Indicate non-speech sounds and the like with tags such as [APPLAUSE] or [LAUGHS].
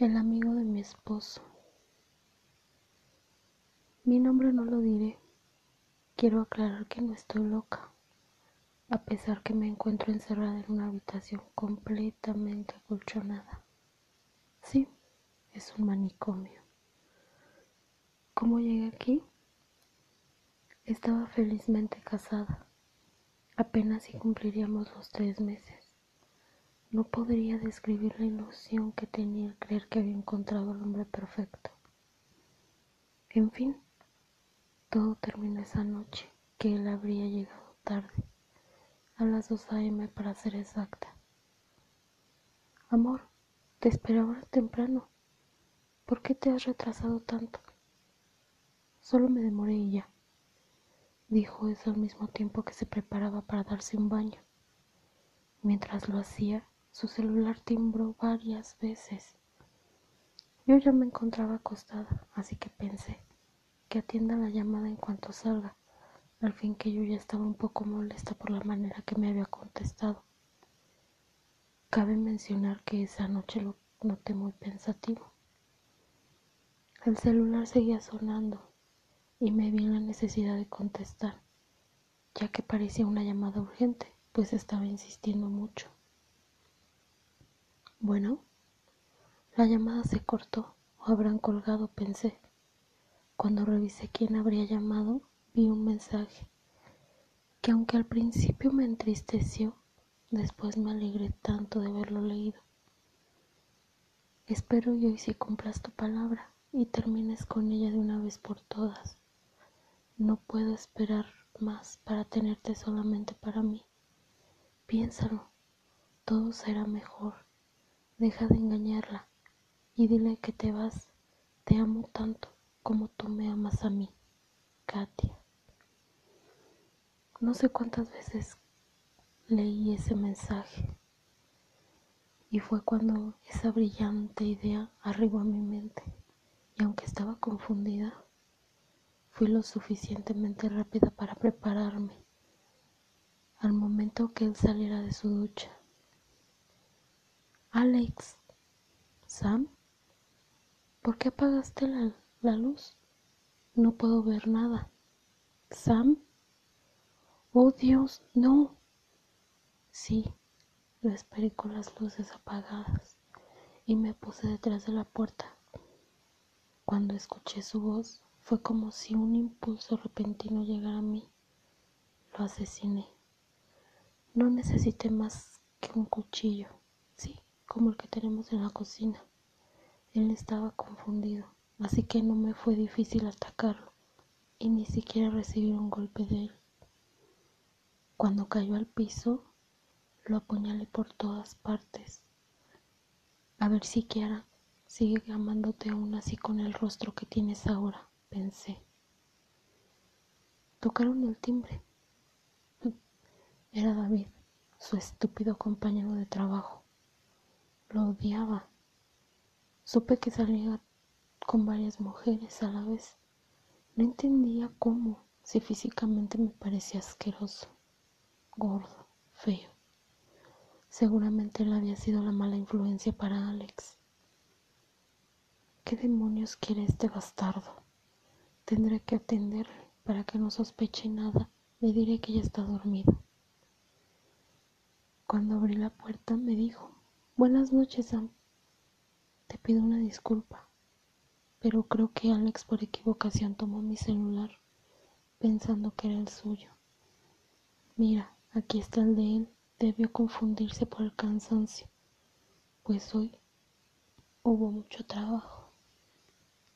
El amigo de mi esposo. Mi nombre no lo diré. Quiero aclarar que no estoy loca, a pesar que me encuentro encerrada en una habitación completamente acolchonada. Sí, es un manicomio. ¿Cómo llegué aquí? Estaba felizmente casada. Apenas si cumpliríamos los tres meses. No podría describir la ilusión que tenía creer que había encontrado al hombre perfecto. En fin, todo terminó esa noche, que él habría llegado tarde, a las 2 a.m. para ser exacta. Amor, te esperaba temprano. ¿Por qué te has retrasado tanto? Solo me demoré y ya. Dijo eso al mismo tiempo que se preparaba para darse un baño. Mientras lo hacía, su celular timbró varias veces. Yo ya me encontraba acostada, así que pensé que atienda la llamada en cuanto salga, al fin que yo ya estaba un poco molesta por la manera que me había contestado. Cabe mencionar que esa noche lo noté muy pensativo. El celular seguía sonando y me vi en la necesidad de contestar, ya que parecía una llamada urgente, pues estaba insistiendo mucho. Bueno, la llamada se cortó o habrán colgado, pensé. Cuando revisé quién habría llamado, vi un mensaje que aunque al principio me entristeció, después me alegré tanto de haberlo leído. Espero y hoy sí cumplas tu palabra y termines con ella de una vez por todas. No puedo esperar más para tenerte solamente para mí. Piénsalo, todo será mejor. Y dile que te vas. Te amo tanto como tú me amas a mí, Katia. No sé cuántas veces leí ese mensaje y fue cuando esa brillante idea arribó a mi mente y aunque estaba confundida, fui lo suficientemente rápida para prepararme al momento que él saliera de su ducha. Alex, Sam, ¿por qué apagaste la, la luz? No puedo ver nada. Sam, oh Dios, no. Sí, lo esperé con las luces apagadas y me puse detrás de la puerta. Cuando escuché su voz, fue como si un impulso repentino llegara a mí. Lo asesiné. No necesité más que un cuchillo como el que tenemos en la cocina. Él estaba confundido, así que no me fue difícil atacarlo y ni siquiera recibir un golpe de él. Cuando cayó al piso, lo apuñalé por todas partes. A ver siquiera sigue amándote aún así con el rostro que tienes ahora, pensé. Tocaron el timbre. [LAUGHS] Era David, su estúpido compañero de trabajo. Lo odiaba. Supe que salía con varias mujeres a la vez. No entendía cómo, si físicamente me parecía asqueroso, gordo, feo. Seguramente él había sido la mala influencia para Alex. ¿Qué demonios quiere este bastardo? Tendré que atenderle para que no sospeche nada. Le diré que ya está dormido. Cuando abrí la puerta me dijo, Buenas noches, Sam. Te pido una disculpa, pero creo que Alex por equivocación tomó mi celular pensando que era el suyo. Mira, aquí está el de él. Debió confundirse por el cansancio, pues hoy hubo mucho trabajo.